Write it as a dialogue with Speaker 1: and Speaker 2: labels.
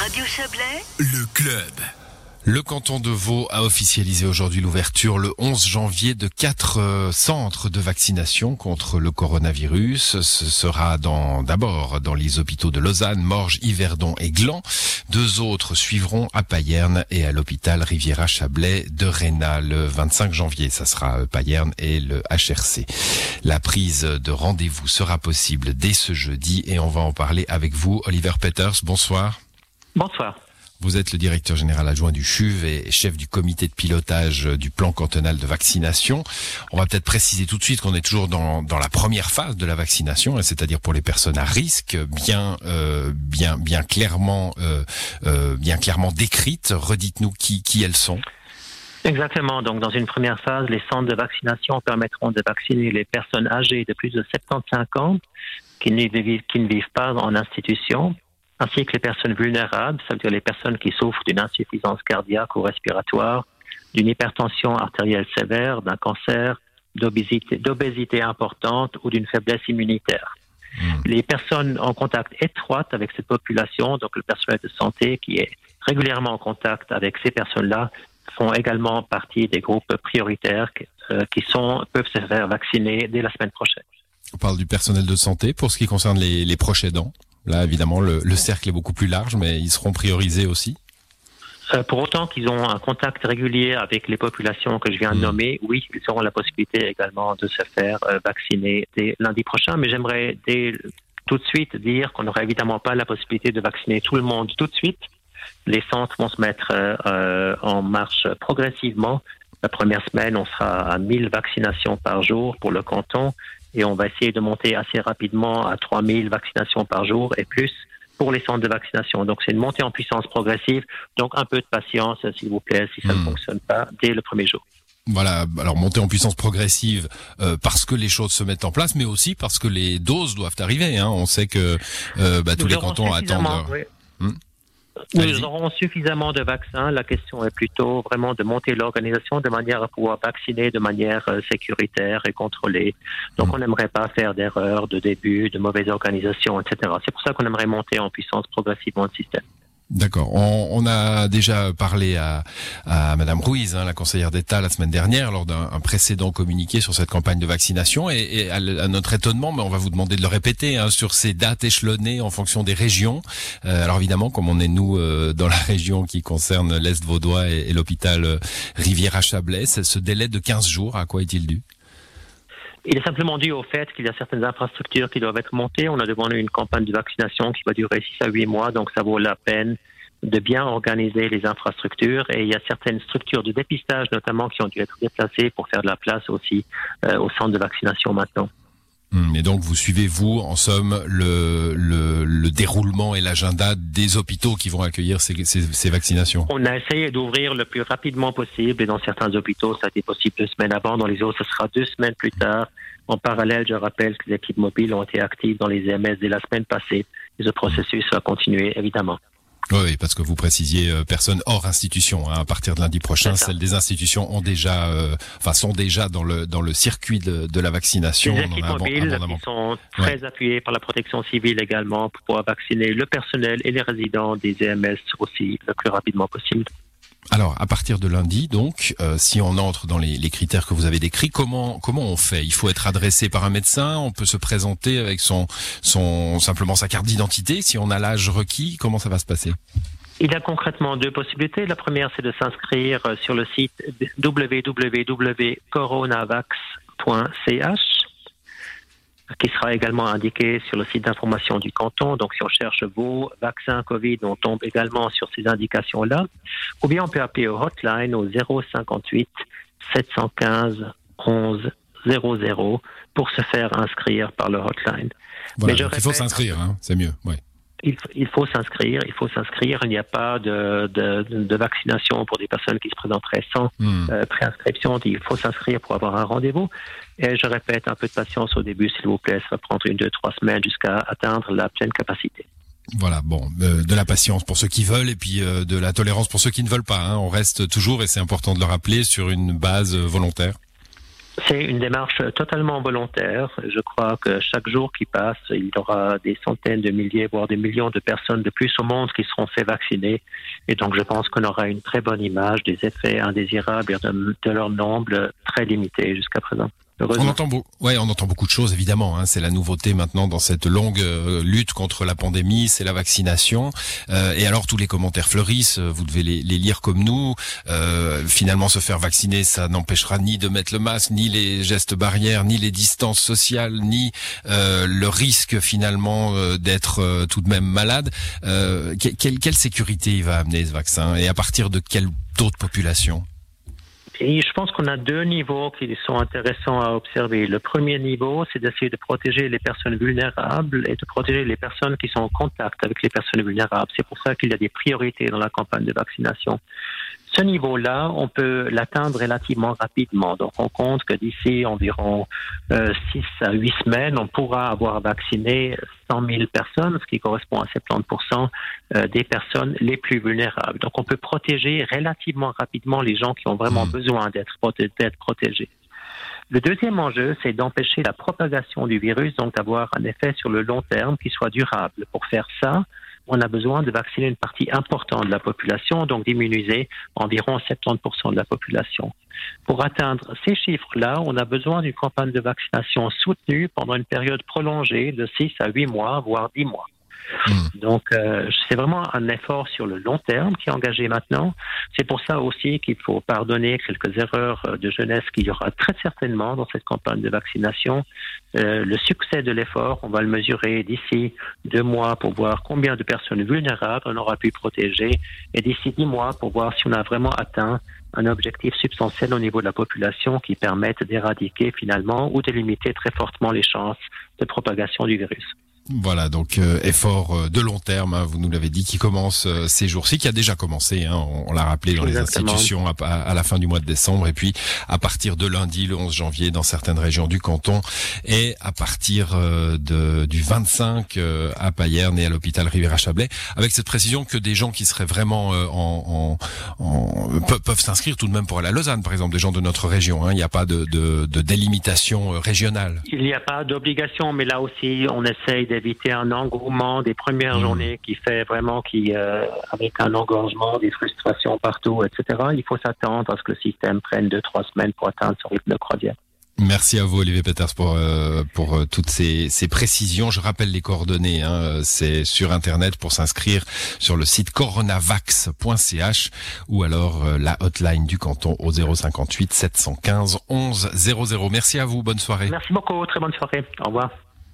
Speaker 1: Radio Chablais,
Speaker 2: Le club.
Speaker 3: Le canton de Vaud a officialisé aujourd'hui l'ouverture le 11 janvier de quatre euh, centres de vaccination contre le coronavirus. Ce sera d'abord dans les hôpitaux de Lausanne, Morges, Yverdon et Gland. Deux autres suivront à Payerne et à l'hôpital Riviera-Chablais de Réna le 25 janvier. Ça sera euh, Payerne et le HRC. La prise de rendez-vous sera possible dès ce jeudi et on va en parler avec vous, Oliver Peters. Bonsoir.
Speaker 4: Bonsoir.
Speaker 3: Vous êtes le directeur général adjoint du CHUV et chef du comité de pilotage du plan cantonal de vaccination. On va peut-être préciser tout de suite qu'on est toujours dans, dans la première phase de la vaccination, hein, c'est-à-dire pour les personnes à risque, bien euh, bien bien clairement euh, euh, bien clairement décrites. Redites-nous qui qui elles sont.
Speaker 4: Exactement. Donc, dans une première phase, les centres de vaccination permettront de vacciner les personnes âgées de plus de 75 ans qui ne vivent, qui ne vivent pas en institution, ainsi que les personnes vulnérables, c'est-à-dire les personnes qui souffrent d'une insuffisance cardiaque ou respiratoire, d'une hypertension artérielle sévère, d'un cancer, d'obésité, importante ou d'une faiblesse immunitaire. Les personnes en contact étroit avec cette population, donc le personnel de santé qui est régulièrement en contact avec ces personnes-là, font également partie des groupes prioritaires euh, qui sont, peuvent se faire vacciner dès la semaine prochaine.
Speaker 3: On parle du personnel de santé pour ce qui concerne les, les proches aidants. Là, évidemment, le, le cercle est beaucoup plus large, mais ils seront priorisés aussi.
Speaker 4: Euh, pour autant qu'ils ont un contact régulier avec les populations que je viens de
Speaker 3: Mm.
Speaker 4: nommer, oui, ils auront la possibilité également de se faire euh, vacciner dès lundi prochain. Mais j'aimerais dès tout de suite dire qu'on n'aura évidemment pas la possibilité de vacciner tout le monde tout de suite. Les centres vont se mettre euh, en marche progressivement. La première semaine, on sera à 1000 vaccinations par jour pour le canton et on va essayer de monter assez rapidement à 3000 vaccinations par jour et plus pour les centres de vaccination. Donc c'est une montée en puissance progressive. Donc un peu de patience, s'il vous plaît, si ça
Speaker 3: Hmm.
Speaker 4: ne fonctionne pas dès le premier jour.
Speaker 3: Voilà, alors monter en puissance progressive euh, parce que les choses se mettent en place, mais aussi parce que les doses doivent arriver. Hein. On sait que euh, bah, tous les cantons attendent.
Speaker 4: oui.
Speaker 3: Hmm.
Speaker 4: Nous aurons suffisamment de vaccins. La question est plutôt vraiment de monter l'organisation de manière à pouvoir vacciner de manière euh, sécuritaire et contrôlée. Donc
Speaker 3: Hmm.
Speaker 4: on n'aimerait pas faire d'erreurs de début, de mauvaise organisation, etc. C'est pour ça qu'on aimerait monter en puissance progressivement le système.
Speaker 3: D'accord. On, a déjà parlé à, à Madame Ruiz, hein, la conseillère d'État, la semaine dernière, lors d'un un précédent communiqué sur cette campagne de vaccination. Et, à, notre étonnement, mais on va vous demander de le répéter, hein, sur ces dates échelonnées en fonction des régions. Euh, alors évidemment, comme on est nous euh, dans la région qui concerne l'Est vaudois et, et l'hôpital euh, Rivière-à-Chablais, ce délai de 15 jours, à quoi est-il dû?
Speaker 4: Il est simplement dû au fait qu'il y a certaines infrastructures qui doivent être montées. On a demandé une campagne de vaccination qui va durer 6 à 8 mois, donc ça vaut la peine de bien organiser les infrastructures. Et il y a certaines structures de dépistage, notamment, qui ont dû être déplacées pour faire de la place aussi euh, au centre de vaccination maintenant.
Speaker 3: Hum, Et donc vous suivez vous, en somme, le, le, le déroulement et l'agenda des hôpitaux qui vont accueillir ces, ces, vaccinations.
Speaker 4: On a essayé d'ouvrir le plus rapidement possible et dans certains hôpitaux, ça a été possible deux semaines avant. Dans les autres, ce sera deux semaines plus tard. En parallèle, je rappelle que les équipes mobiles ont été actives dans les EMS dès la semaine passée et ce processus va continuer, évidemment.
Speaker 3: Oui, parce que vous précisiez euh, personnes hors institution. Hein, à partir de lundi prochain, celles des institutions ont déjà, euh, enfin sont déjà dans le dans le circuit de, de la vaccination.
Speaker 4: Les équipes mobiles qui sont très appuyées par la protection civile également pour pouvoir vacciner le personnel et les résidents des EMS aussi le plus rapidement possible.
Speaker 3: Alors, à partir de lundi, donc, euh, si on entre dans les, critères que vous avez décrits, comment comment on fait? Il faut être adressé par un médecin. On peut se présenter avec son son simplement sa carte d'identité. Si on a l'âge requis, comment ça va se passer?
Speaker 4: Il y a concrètement deux possibilités. La première, c'est de s'inscrire euh, sur le site www.coronavax.ch qui sera également indiqué sur le site d'information du canton. Donc, si on cherche vos vaccins Covid, on tombe également sur ces indications-là. Ou bien on peut appeler au hotline au 058 715 11 00 pour se faire inscrire par le hotline.
Speaker 3: Voilà,
Speaker 4: Mais je
Speaker 3: il faut s'inscrire, hein, c'est mieux. Ouais.
Speaker 4: Il, il faut s'inscrire, il faut s'inscrire. Il n'y a pas de, de, de vaccination pour des personnes qui se présenteraient sans
Speaker 3: Hmm.
Speaker 4: euh, préinscription. Il faut s'inscrire pour avoir un rendez-vous. Et je répète, un peu de patience au début, s'il vous plaît. Ça va prendre une, deux, trois semaines jusqu'à atteindre la pleine capacité.
Speaker 3: Voilà, bon, euh, de la patience pour ceux qui veulent et puis euh, de la tolérance pour ceux qui ne veulent pas. hein. On reste toujours, et c'est important de le rappeler, sur une base volontaire.
Speaker 4: C'est une démarche totalement volontaire. Je crois que chaque jour qui passe, il y aura des centaines de milliers, voire des millions de personnes de plus au monde qui seront fait vacciner. Et donc, je pense qu'on aura une très bonne image des effets indésirables de, de leur nombre très limité jusqu'à présent.
Speaker 3: On entend, ouais, on entend beaucoup de choses, évidemment. Hein. C'est la nouveauté maintenant dans cette longue euh, lutte contre la pandémie, c'est la vaccination. Euh, et alors tous les commentaires fleurissent, vous devez les, les lire comme nous. Euh, finalement, se faire vacciner, ça n'empêchera ni de mettre le masque, ni les gestes barrières, ni les distances sociales, ni euh, le risque finalement euh, d'être tout de même malade. quelle, quelle sécurité il va amener ce vaccin? Et à partir de quel taux de population
Speaker 4: et je pense qu'on a deux niveaux qui sont intéressants à observer. Le premier niveau, c'est d'essayer de protéger les personnes vulnérables et de protéger les personnes qui sont en contact avec les personnes vulnérables. C'est pour ça qu'il y a des priorités dans la campagne de vaccination. Ce niveau-là, on peut l'atteindre relativement rapidement. Donc, on compte que d'ici environ euh, 6 à 8 semaines, on pourra avoir vacciné 100 000 personnes, ce qui correspond à 70% euh, des personnes les plus vulnérables. Donc, on peut protéger relativement rapidement les gens qui ont vraiment mmh. besoin d'être protégés. Le deuxième enjeu, c'est d'empêcher la propagation du virus, donc d'avoir un effet sur le long terme qui soit durable. Pour faire ça, on a besoin de vacciner une partie importante de la population, donc d'immuniser environ 70% de la population. Pour atteindre ces chiffres-là, on a besoin d'une campagne de vaccination soutenue pendant une période prolongée de 6 à 8 mois, voire 10 mois. Hmm. Donc, euh, c'est vraiment un effort sur le long terme qui est engagé maintenant. C'est pour ça aussi qu'il faut pardonner quelques erreurs euh, de jeunesse qu'il y aura très certainement dans cette campagne de vaccination. Euh, le succès de l'effort, on va le mesurer d'ici deux mois pour voir combien de personnes vulnérables on aura pu protéger et d'ici dix mois pour voir si on a vraiment atteint un objectif substantiel au niveau de la population qui permette d'éradiquer finalement ou de limiter très fortement les chances de propagation du virus.
Speaker 3: Voilà, donc euh, effort euh, de long terme, hein, vous nous l'avez dit, qui commence euh, ces jours-ci, qui a déjà commencé, hein, on, l'a rappelé dans les institutions à, la fin du mois de décembre, et puis à partir de lundi, le 11 janvier, dans certaines régions du canton, et à partir de, du 25 à Payerne et à l'hôpital Riviera-Chablais, avec cette précision que des gens qui seraient vraiment en, en, peuvent s'inscrire tout de même pour aller à Lausanne, par exemple, des gens de notre région. Hein, il n'y a pas de, de, de délimitation régionale.
Speaker 4: Il n'y a pas d'obligation, mais là aussi, on essaye d'éviter un engouement des premières mmh. journées qui fait vraiment qui euh, avec un engorgement, des frustrations partout, etc. Il faut s'attendre à ce que le système prenne deux trois semaines pour atteindre son rythme de croisière.
Speaker 3: Merci à vous Olivier Peters pour euh, pour euh, toutes ces, ces, précisions. Je rappelle les coordonnées. Hein, c'est sur internet pour s'inscrire sur le site coronavax.ch ou alors la hotline du canton au 058 715 11 00. Merci à vous. Bonne soirée.
Speaker 4: Merci beaucoup. Très bonne soirée. Au revoir.